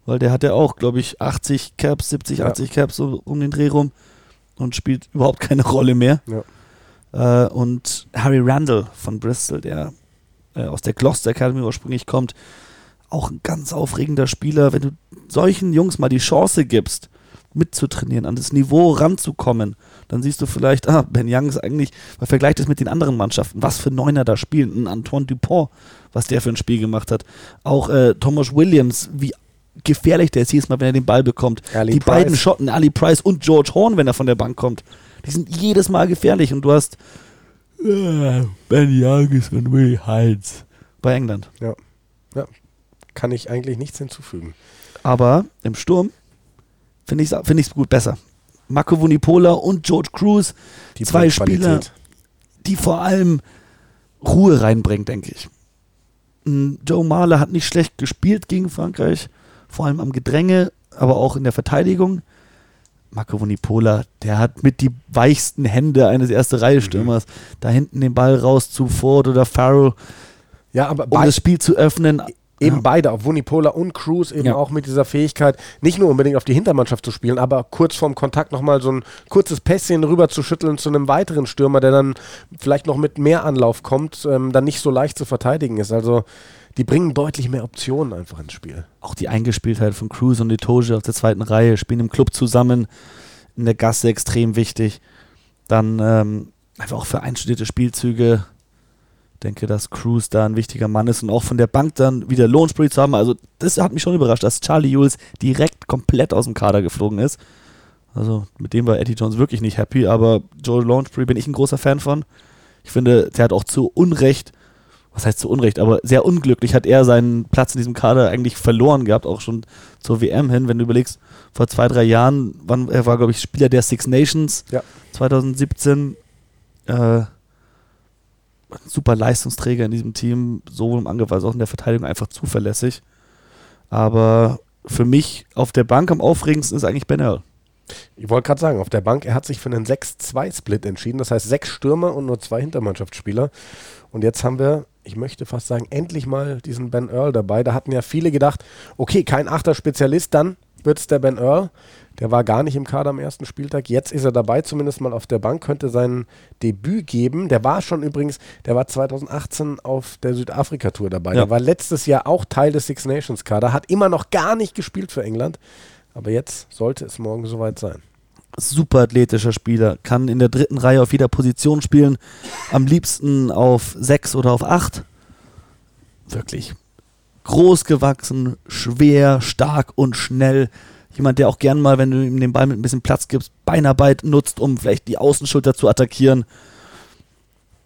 Weil der hat ja auch, glaube ich, 80 Caps, 70, ja. 80 Caps so um den Dreh rum und spielt überhaupt keine [laughs] Rolle mehr. Ja. Äh, und Harry Randall von Bristol, der äh, aus der Gloucester Academy ursprünglich kommt, auch ein ganz aufregender Spieler. Wenn du solchen Jungs mal die Chance gibst, mitzutrainieren, an das Niveau ranzukommen, dann siehst du vielleicht, ah, Ben Young ist eigentlich, man vergleicht es mit den anderen Mannschaften, was für Neuner da spielen. Ein Antoine Dupont, was der für ein Spiel gemacht hat. Auch äh, Thomas Williams, wie gefährlich der ist jedes Mal, wenn er den Ball bekommt. Ali die Price. beiden Schotten, Ali Price und George Horn, wenn er von der Bank kommt, die sind jedes Mal gefährlich. Und du hast Ben Youngis und Will Hines bei England. Kann ich eigentlich nichts hinzufügen. Aber im Sturm finde ich es find ich's gut besser. Marco Vunipola und George Cruz, Die zwei. Spieler, die vor allem Ruhe reinbringen, denke ich. Mm, Joe Marler hat nicht schlecht gespielt gegen Frankreich, vor allem am Gedränge, aber auch in der Verteidigung. Marco Vunipola, der hat mit die weichsten Hände eines erste Reihe Stürmers. Da hinten den Ball raus zu Ford oder Farrell, Ja, aber um das Spiel zu öffnen. Eben Ja. beide, auf Vunipola und Cruz eben Ja. auch mit dieser Fähigkeit, nicht nur unbedingt auf die Hintermannschaft zu spielen, aber kurz vorm Kontakt nochmal so ein kurzes Pässchen rüber zu schütteln zu einem weiteren Stürmer, der dann vielleicht noch mit mehr Anlauf kommt, ähm, dann nicht so leicht zu verteidigen ist. Also die bringen deutlich mehr Optionen einfach ins Spiel. auch die Eingespieltheit von Cruz und Etoge auf der zweiten Reihe, spielen im Club zusammen, in der Gasse extrem wichtig. Dann ähm, einfach auch für einstudierte Spielzüge. Denke, dass Cruz da ein wichtiger Mann ist und auch von der Bank dann wieder Lohnspree zu haben. Also, das hat mich schon überrascht, dass Charlie Jules direkt komplett aus dem Kader geflogen ist. Also, mit dem war Eddie Jones wirklich nicht happy, aber Joel Lounsbury bin ich ein großer Fan von. Ich finde, der hat auch zu Unrecht was heißt zu Unrecht, aber sehr unglücklich hat er seinen Platz in diesem Kader eigentlich verloren gehabt, auch schon zur WM hin. Wenn du überlegst, vor zwei, drei Jahren, wann, er war, glaube ich, Spieler der Six Nations Ja. 2017. Äh, super Leistungsträger in diesem Team, sowohl im Angriff als auch in der Verteidigung einfach zuverlässig. Aber für mich auf der Bank am aufregendsten ist eigentlich Ben Earl. Ich wollte gerade sagen, auf der Bank, er hat sich für einen 6-2-Split entschieden. Das heißt, sechs Stürmer und nur zwei Hintermannschaftsspieler. Und jetzt haben wir, ich möchte fast sagen, endlich mal diesen Ben Earl dabei. Da hatten ja viele gedacht, okay, kein achter Spezialist, dann wird es der Ben Earl. Der war gar nicht im Kader am ersten Spieltag. Jetzt ist er dabei, zumindest mal auf der Bank, könnte sein Debüt geben. Der war schon übrigens, der war 2018 auf der Südafrika-Tour dabei. Ja. Der war letztes Jahr auch Teil des Six Nations-Kader, hat immer noch gar nicht gespielt für England. Aber jetzt sollte es morgen soweit sein. super athletischer Spieler, kann in der dritten Reihe auf jeder Position spielen, am liebsten auf sechs oder auf acht. Wirklich groß gewachsen, schwer, stark und schnell. Jemand, der auch gern mal, wenn du ihm den Ball mit ein bisschen Platz gibst, Beinarbeit nutzt, um vielleicht die Außenschulter zu attackieren.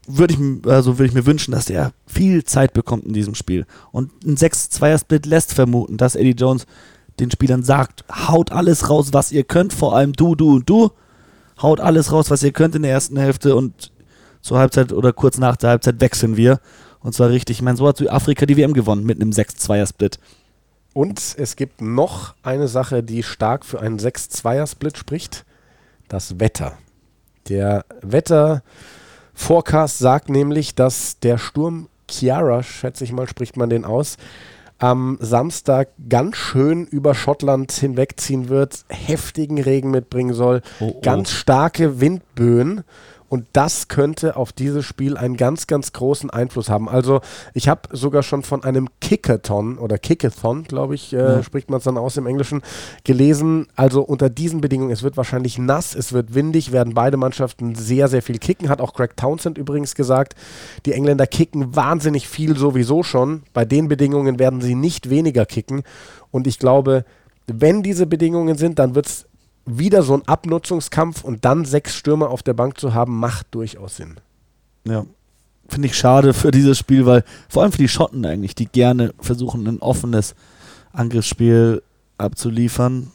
Würde ich, also würde ich mir wünschen, dass der viel Zeit bekommt in diesem Spiel. Und ein 6-2er-Split lässt vermuten, dass Eddie Jones den Spielern sagt, haut alles raus, was ihr könnt, vor allem du, du und du. Haut alles raus, was ihr könnt in der ersten Hälfte und zur Halbzeit oder kurz nach der Halbzeit wechseln wir. Und zwar richtig. Ich meine, so hat Südafrika die WM gewonnen mit einem 6-2er-Split. Und es gibt noch eine Sache, die stark für einen 6-2er-Split spricht. Das Wetter. Der Wetter-Forecast sagt nämlich, dass der Sturm Chiara, schätze ich mal, spricht man den aus, am Samstag ganz schön über Schottland hinwegziehen wird, heftigen Regen mitbringen soll, Oh, oh. ganz starke Windböen. Und das könnte auf dieses Spiel einen ganz, ganz großen Einfluss haben. Also ich habe sogar schon von einem Kickathon oder Kickathon, glaube ich, äh, Ja. spricht man es dann aus im Englischen, gelesen. Also unter diesen Bedingungen, es wird wahrscheinlich nass, es wird windig, werden beide Mannschaften sehr, sehr viel kicken. Hat auch Greg Townsend übrigens gesagt. Die Engländer kicken wahnsinnig viel sowieso schon. Bei den Bedingungen werden sie nicht weniger kicken. Und ich glaube, wenn diese Bedingungen sind, dann wird es wieder so ein Abnutzungskampf und dann sechs Stürmer auf der Bank zu haben, macht durchaus Sinn. Ja. Finde ich schade für dieses Spiel, weil vor allem für die Schotten eigentlich, die gerne versuchen, ein offenes Angriffsspiel abzuliefern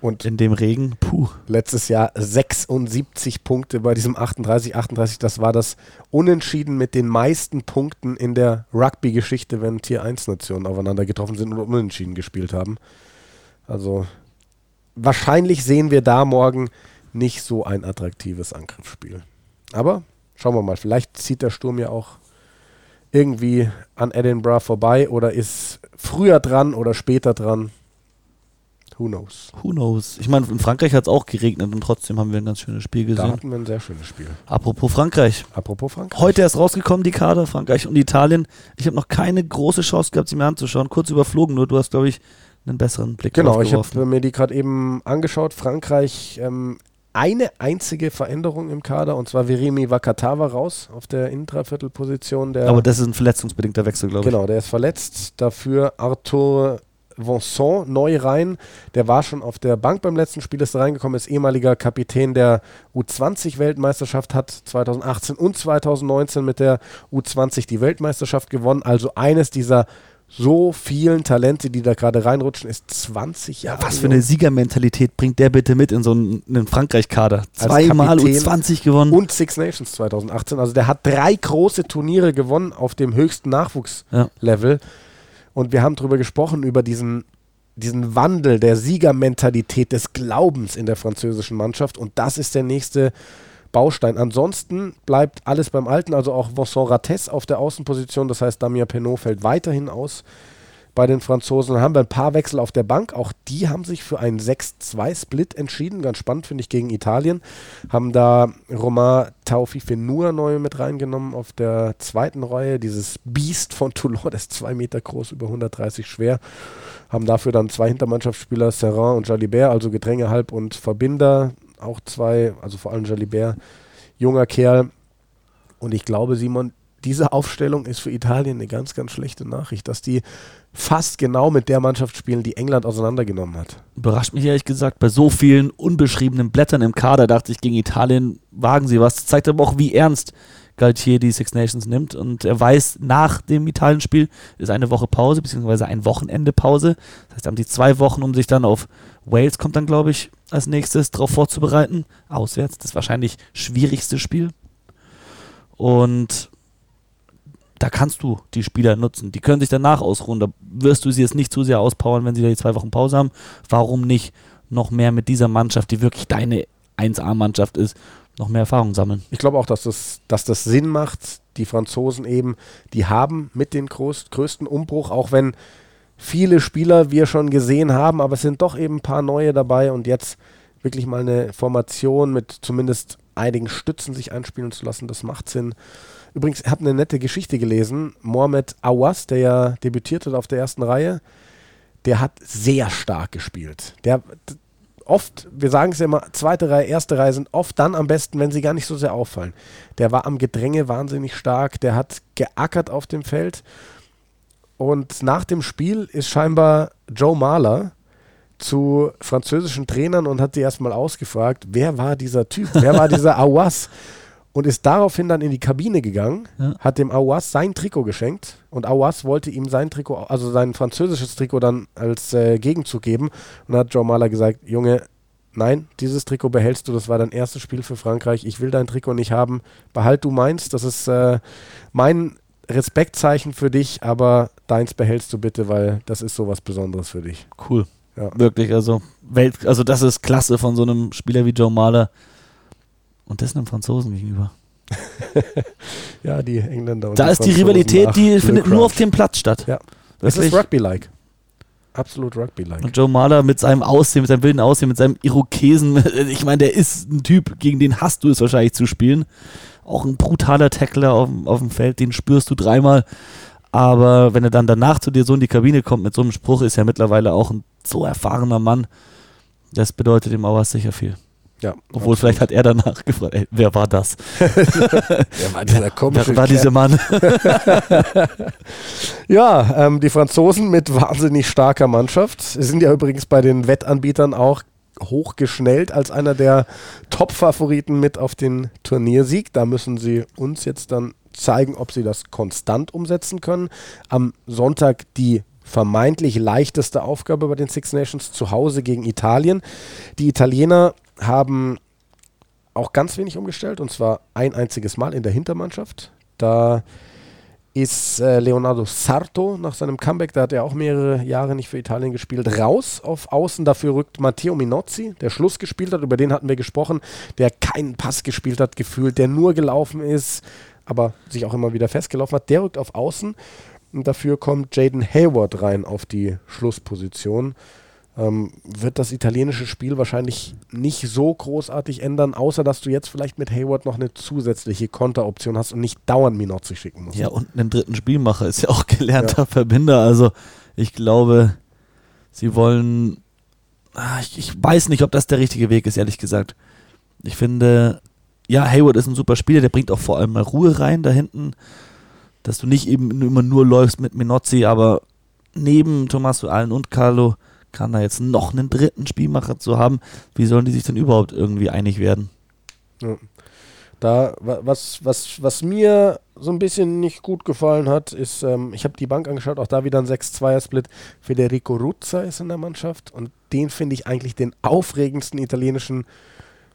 Und in dem Regen. Puh. letztes Jahr 76 Punkte bei diesem 38, 38. Das war das Unentschieden mit den meisten Punkten in der Rugby-Geschichte, wenn Tier 1-Nationen aufeinander getroffen sind und unentschieden gespielt haben. Also wahrscheinlich sehen wir da morgen nicht so ein attraktives Angriffsspiel. Aber schauen wir mal, vielleicht zieht der Sturm ja auch irgendwie an Edinburgh vorbei oder ist früher dran oder später dran. Who knows? Who knows? Ich meine, in Frankreich hat es auch geregnet und trotzdem haben wir ein ganz schönes Spiel Da gesehen. hatten wir ein sehr schönes Spiel. Apropos Frankreich. Apropos Frankreich. Heute erst rausgekommen, die Kader, Frankreich und Italien. Ich habe noch keine große Chance gehabt, sie mir anzuschauen. Kurz überflogen, nur du hast, glaube ich, einen besseren Blick Genau, ich habe mir die gerade eben angeschaut. Frankreich, ähm, eine einzige Veränderung im Kader und zwar Verimi Vakatawa raus auf der Innendreiviertelposition. Der, Aber das ist ein verletzungsbedingter Wechsel, glaube ich. genau, der ist verletzt. Dafür Arthur Vincent neu rein. Der war schon auf der Bank beim letzten Spiel, ist reingekommen, ist ehemaliger Kapitän der U20-Weltmeisterschaft, hat 2018 und 2019 mit der U20 die Weltmeisterschaft gewonnen. Also eines dieser so vielen Talente, die da gerade reinrutschen, ist 20 Jahre. Was für eine Siegermentalität bringt der bitte mit in so einen, einen Frankreich-Kader? Zweimal U20 gewonnen. Und Six Nations 2018. Also der hat drei große Turniere gewonnen auf dem höchsten Nachwuchslevel. Ja. Und wir haben darüber gesprochen, über diesen, diesen Wandel der Siegermentalität, des Glaubens in der französischen Mannschaft. Und das ist der nächste Baustein. Ansonsten bleibt alles beim Alten, also auch Vincent Rates auf der Außenposition, das heißt Damien Penaud fällt weiterhin aus bei den Franzosen. Dann haben wir ein paar Wechsel auf der Bank, auch die haben sich für einen 6-2-Split entschieden, ganz spannend finde ich gegen Italien. Haben da Romain Taufi-Fenua neu mit reingenommen auf der zweiten Reihe, dieses Biest von Toulon, das ist zwei Meter groß, über 130 schwer. Haben dafür dann zwei Hintermannschaftsspieler, Serran und Jalibert, also Gedränge halb und Verbinder auch zwei, also vor allem Jalibert, junger Kerl. Und ich glaube, Simon, diese Aufstellung ist für Italien eine ganz, ganz schlechte Nachricht, dass die fast genau mit der Mannschaft spielen, die England auseinandergenommen hat. Überrascht mich ehrlich gesagt, bei so vielen unbeschriebenen Blättern im Kader dachte ich, gegen Italien wagen sie was. Das zeigt aber auch, wie ernst Galtier die Six Nations nimmt. Und er weiß, nach dem Italien-Spiel ist eine Woche Pause, beziehungsweise ein Wochenende Pause. Das heißt, haben die zwei Wochen, um sich dann auf Wales kommt dann, glaube ich, als nächstes darauf vorzubereiten. Auswärts, das wahrscheinlich schwierigste Spiel. Und da kannst du die Spieler nutzen. Die können sich danach ausruhen. Da wirst du sie jetzt nicht zu sehr auspowern, wenn sie da die zwei Wochen Pause haben. Warum nicht noch mehr mit dieser Mannschaft, die wirklich deine 1A-Mannschaft ist, noch mehr Erfahrung sammeln? Ich glaube auch, dass das, dass das Sinn macht. Die Franzosen eben, die haben mit den groß, größten Umbruch, auch wenn viele Spieler wir schon gesehen haben, aber es sind doch eben ein paar neue dabei und jetzt wirklich mal eine Formation mit zumindest einigen Stützen sich einspielen zu lassen, das macht Sinn. Übrigens, ich habe eine nette Geschichte gelesen. Mohamed Awas, der ja debütiert hat auf der ersten Reihe, der hat sehr stark gespielt. Der oft, wir sagen es ja immer, zweite Reihe, erste Reihe sind oft dann am besten, wenn sie gar nicht so sehr auffallen. Der war am Gedränge wahnsinnig stark, der hat geackert auf dem Feld und nach dem Spiel ist scheinbar Joe Mahler zu französischen Trainern und hat sie erstmal ausgefragt, wer war dieser Typ, wer war [laughs] dieser Awas? Und ist daraufhin dann in die Kabine gegangen, ja. hat dem Awas sein Trikot geschenkt und Awas wollte ihm sein Trikot, also sein französisches Trikot dann als äh, Gegenzug geben und hat Joe Mahler gesagt, Junge, nein, dieses Trikot behältst du, das war dein erstes Spiel für Frankreich, ich will dein Trikot nicht haben, behalt du meins, das ist äh, mein Respektzeichen für dich, aber deins behältst du bitte, weil das ist sowas Besonderes für dich. Cool. Ja. Wirklich, also Welt, also das ist klasse von so einem Spieler wie Joe Mahler und das einem Franzosen gegenüber. [laughs] ja, die Engländer. Und da die ist die Rivalität, die findet nur auf dem Platz statt. Ja. Das ist Rugby-like. Absolut Rugby-like. Und Joe Mahler mit seinem Aussehen, mit seinem wilden Aussehen, mit seinem Irokesen, [laughs] ich meine, der ist ein Typ, gegen den hast du es wahrscheinlich zu spielen auch ein brutaler Tackler auf, auf dem Feld, den spürst du dreimal. Aber wenn er dann danach zu dir so in die Kabine kommt mit so einem Spruch, ist er mittlerweile auch ein so erfahrener Mann. Das bedeutet ihm auch sicher viel. Ja, Obwohl, absolut. vielleicht hat er danach [laughs] gefragt, ey, wer war das? [laughs] wer war dieser komische Wer war dieser Mann? [laughs] ja, ähm, die Franzosen mit wahnsinnig starker Mannschaft. Sie sind ja übrigens bei den Wettanbietern auch hochgeschnellt als einer der Top-Favoriten mit auf den Turniersieg. Da müssen sie uns jetzt dann zeigen, ob sie das konstant umsetzen können. Am Sonntag die vermeintlich leichteste Aufgabe bei den Six Nations zu Hause gegen Italien. Die Italiener haben auch ganz wenig umgestellt und zwar ein einziges Mal in der Hintermannschaft. Da ist äh, Leonardo Sarto nach seinem Comeback, da hat er auch mehrere Jahre nicht für Italien gespielt, raus auf Außen. Dafür rückt Matteo Minozzi, der Schluss gespielt hat, über den hatten wir gesprochen, der keinen Pass gespielt hat, gefühlt, der nur gelaufen ist, aber sich auch immer wieder festgelaufen hat. Der rückt auf Außen und dafür kommt Jaden Hayward rein auf die Schlussposition ähm, wird das italienische Spiel wahrscheinlich nicht so großartig ändern, außer dass du jetzt vielleicht mit Hayward noch eine zusätzliche Konteroption hast und nicht dauernd Minozzi schicken musst. Ja, und einen dritten Spielmacher ist ja auch gelernter ja. Verbinder. Also ich glaube, sie wollen. Ah, ich, ich weiß nicht, ob das der richtige Weg ist, ehrlich gesagt. Ich finde, ja, Hayward ist ein super Spieler, der bringt auch vor allem mal Ruhe rein da hinten, dass du nicht eben immer nur läufst mit Minozzi, aber neben Tommaso Allen und Carlo kann da jetzt noch einen dritten Spielmacher zu haben. Wie sollen die sich denn überhaupt irgendwie einig werden? Ja. Da, was, was, was mir so ein bisschen nicht gut gefallen hat, ist, ähm, ich habe die Bank angeschaut, auch da wieder ein 6-2er-Split. Federico Ruzza ist in der Mannschaft und den finde ich eigentlich den aufregendsten italienischen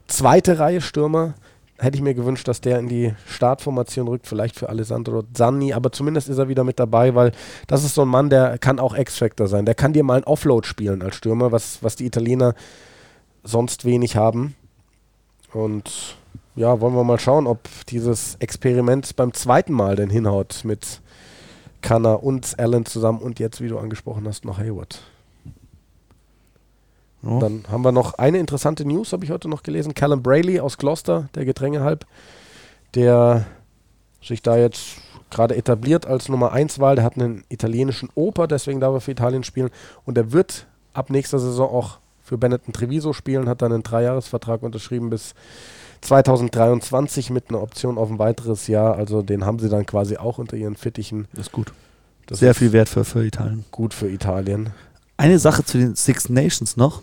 zweite Reihe Stürmer. Hätte ich mir gewünscht, dass der in die Startformation rückt, vielleicht für Alessandro Zanni, aber zumindest ist er wieder mit dabei, weil das ist so ein Mann, der kann auch X-Factor sein. Der kann dir mal ein Offload spielen als Stürmer, was, was die Italiener sonst wenig haben. Und ja, wollen wir mal schauen, ob dieses Experiment beim zweiten Mal denn hinhaut mit Kanna und Allen zusammen und jetzt, wie du angesprochen hast, noch Hayward. Oh. Dann haben wir noch eine interessante News, habe ich heute noch gelesen. Callum Brayley aus Gloucester, der Getränkehalb, der sich da jetzt gerade etabliert als Nummer 1 Wahl. Der hat einen italienischen Oper, deswegen darf er für Italien spielen. Und er wird ab nächster Saison auch für Benetton Treviso spielen, hat dann einen Dreijahresvertrag unterschrieben bis 2023 mit einer Option auf ein weiteres Jahr. Also den haben sie dann quasi auch unter ihren Fittichen. Das ist gut. Das Sehr ist viel Wert für, für Italien. Gut für Italien. Eine Sache zu den Six Nations noch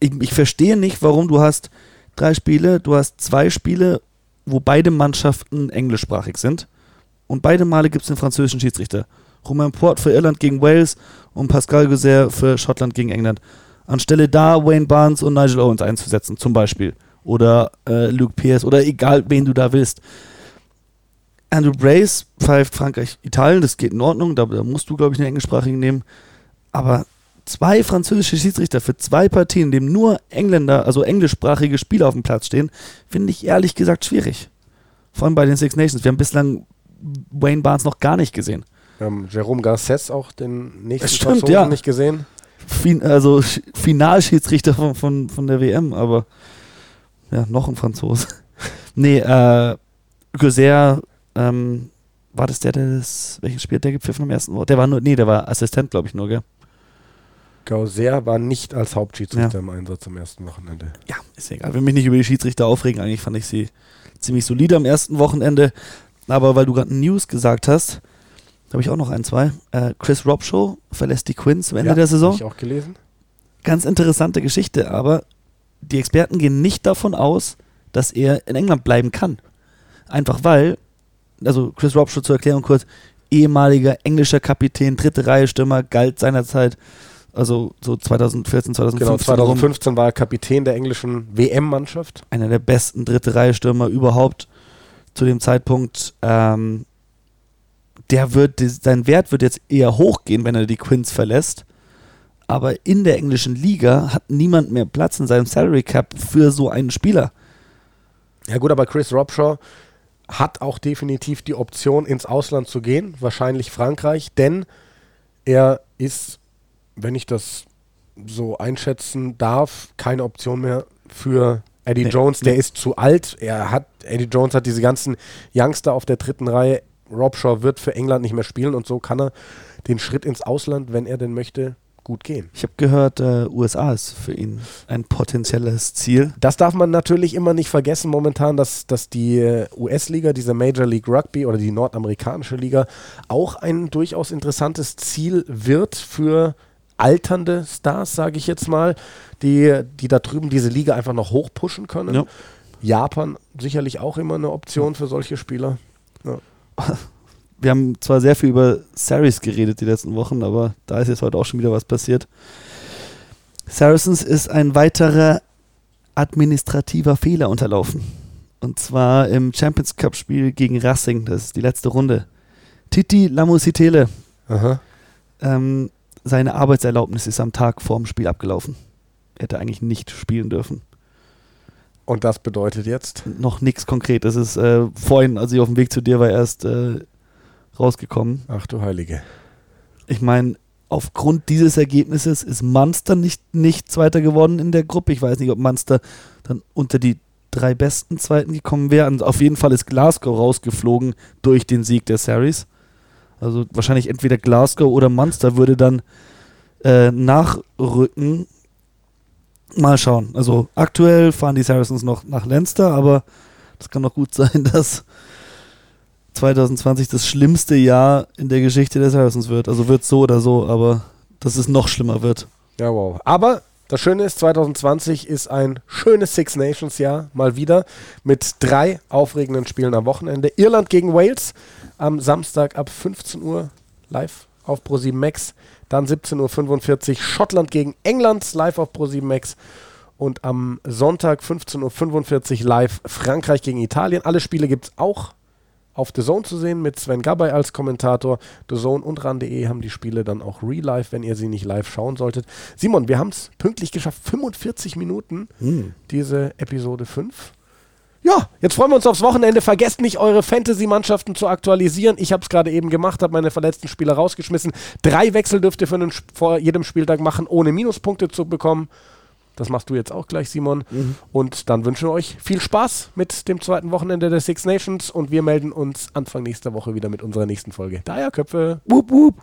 ich, ich verstehe nicht, warum du hast drei Spiele, du hast zwei Spiele, wo beide Mannschaften englischsprachig sind. Und beide Male gibt es einen französischen Schiedsrichter. Romain Port für Irland gegen Wales und Pascal Gauzer für Schottland gegen England. Anstelle da Wayne Barnes und Nigel Owens einzusetzen, zum Beispiel. Oder äh, Luke Pierce oder egal, wen du da willst. Andrew Brace pfeift Frankreich, Italien, das geht in Ordnung, da, da musst du, glaube ich, einen englischsprachigen nehmen. Aber zwei französische Schiedsrichter für zwei Partien, in dem nur Engländer, also englischsprachige Spieler auf dem Platz stehen, finde ich ehrlich gesagt schwierig. Vor allem bei den Six Nations. Wir haben bislang Wayne Barnes noch gar nicht gesehen. Wir haben Jerome Garces auch den nächsten Stimmt, Franzosen ja. nicht gesehen. Fin also Finalschiedsrichter von, von, von der WM, aber ja, noch ein Franzose. [laughs] nee, äh, Gauzer, ähm, war das der, der das, welches Spiel hat der gepfiffen am ersten Wort? Der war nur, nee, der war Assistent, glaube ich, nur, gell? Gauser war nicht als Hauptschiedsrichter ja. im Einsatz am ersten Wochenende. Ja, ist egal. Will mich nicht über die Schiedsrichter aufregen. Eigentlich fand ich sie ziemlich solide am ersten Wochenende. Aber weil du gerade News gesagt hast, habe ich auch noch ein, zwei. Äh, Chris Robshaw verlässt die Quins am Ende ja, der Saison. Habe ich auch gelesen. Ganz interessante Geschichte, aber die Experten gehen nicht davon aus, dass er in England bleiben kann. Einfach weil, also Chris Robshaw zur Erklärung kurz, ehemaliger englischer Kapitän, dritte Reihe Stürmer, galt seinerzeit also so 2014, 2015. Genau, 2015 rum. war er Kapitän der englischen WM-Mannschaft. Einer der besten dritte Reihe Stürmer überhaupt zu dem Zeitpunkt. Ähm, der wird, sein Wert wird jetzt eher hochgehen, wenn er die Quins verlässt. Aber in der englischen Liga hat niemand mehr Platz in seinem Salary Cap für so einen Spieler. Ja gut, aber Chris Robshaw hat auch definitiv die Option, ins Ausland zu gehen, wahrscheinlich Frankreich, denn er ist wenn ich das so einschätzen darf, keine Option mehr für Eddie nee, Jones. Der nee. ist zu alt. Er hat, Eddie Jones hat diese ganzen Youngster auf der dritten Reihe. Rob Shaw wird für England nicht mehr spielen und so kann er den Schritt ins Ausland, wenn er denn möchte, gut gehen. Ich habe gehört, äh, USA ist für ihn ein potenzielles Ziel. Das darf man natürlich immer nicht vergessen momentan, dass, dass die äh, US-Liga, diese Major League Rugby oder die nordamerikanische Liga auch ein durchaus interessantes Ziel wird für alternde Stars, sage ich jetzt mal, die, die da drüben diese Liga einfach noch hochpushen können. Ja. Japan sicherlich auch immer eine Option für solche Spieler. Ja. [laughs] Wir haben zwar sehr viel über Saris geredet die letzten Wochen, aber da ist jetzt heute auch schon wieder was passiert. Saracens ist ein weiterer administrativer Fehler unterlaufen. Und zwar im Champions Cup Spiel gegen Racing. Das ist die letzte Runde. Titi Lamusitele ähm, seine Arbeitserlaubnis ist am Tag vorm Spiel abgelaufen. Er hätte eigentlich nicht spielen dürfen. Und das bedeutet jetzt? Noch nichts konkret. Das ist äh, vorhin, als ich auf dem Weg zu dir war, erst äh, rausgekommen. Ach du Heilige. Ich meine, aufgrund dieses Ergebnisses ist Munster nicht, nicht Zweiter geworden in der Gruppe. Ich weiß nicht, ob Munster dann unter die drei besten Zweiten gekommen wäre. Und auf jeden Fall ist Glasgow rausgeflogen durch den Sieg der Series. Also wahrscheinlich entweder Glasgow oder Munster würde dann äh, nachrücken. Mal schauen. Also aktuell fahren die Saracens noch nach Leinster, aber das kann doch gut [laughs] sein, dass 2020 das schlimmste Jahr in der Geschichte des Harrisons wird. Also wird so oder so, aber dass es noch schlimmer wird. Ja, wow. Aber das Schöne ist, 2020 ist ein schönes Six Nations Jahr, mal wieder, mit drei aufregenden Spielen am Wochenende. Irland gegen Wales am Samstag ab 15 Uhr live auf Pro7 Max. Dann 17.45 Uhr Schottland gegen England live auf Pro7 Max. Und am Sonntag 15.45 Uhr live Frankreich gegen Italien. Alle Spiele gibt es auch auf The Zone zu sehen mit Sven Gabay als Kommentator. The Zone und ran.de haben die Spiele dann auch real live, wenn ihr sie nicht live schauen solltet. Simon, wir haben es pünktlich geschafft. 45 Minuten, Hm. diese Episode 5. Ja, jetzt freuen wir uns aufs Wochenende. Vergesst nicht, eure Fantasy-Mannschaften zu aktualisieren. Ich habe es gerade eben gemacht, habe meine verletzten Spieler rausgeschmissen. Drei Wechsel dürft ihr für einen, vor jedem Spieltag machen, ohne Minuspunkte zu bekommen. Das machst du jetzt auch gleich, Simon. Mhm. Und dann wünschen wir euch viel Spaß mit dem zweiten Wochenende der Six Nations und wir melden uns Anfang nächster Woche wieder mit unserer nächsten Folge. Daher Köpfe. Wup, wup.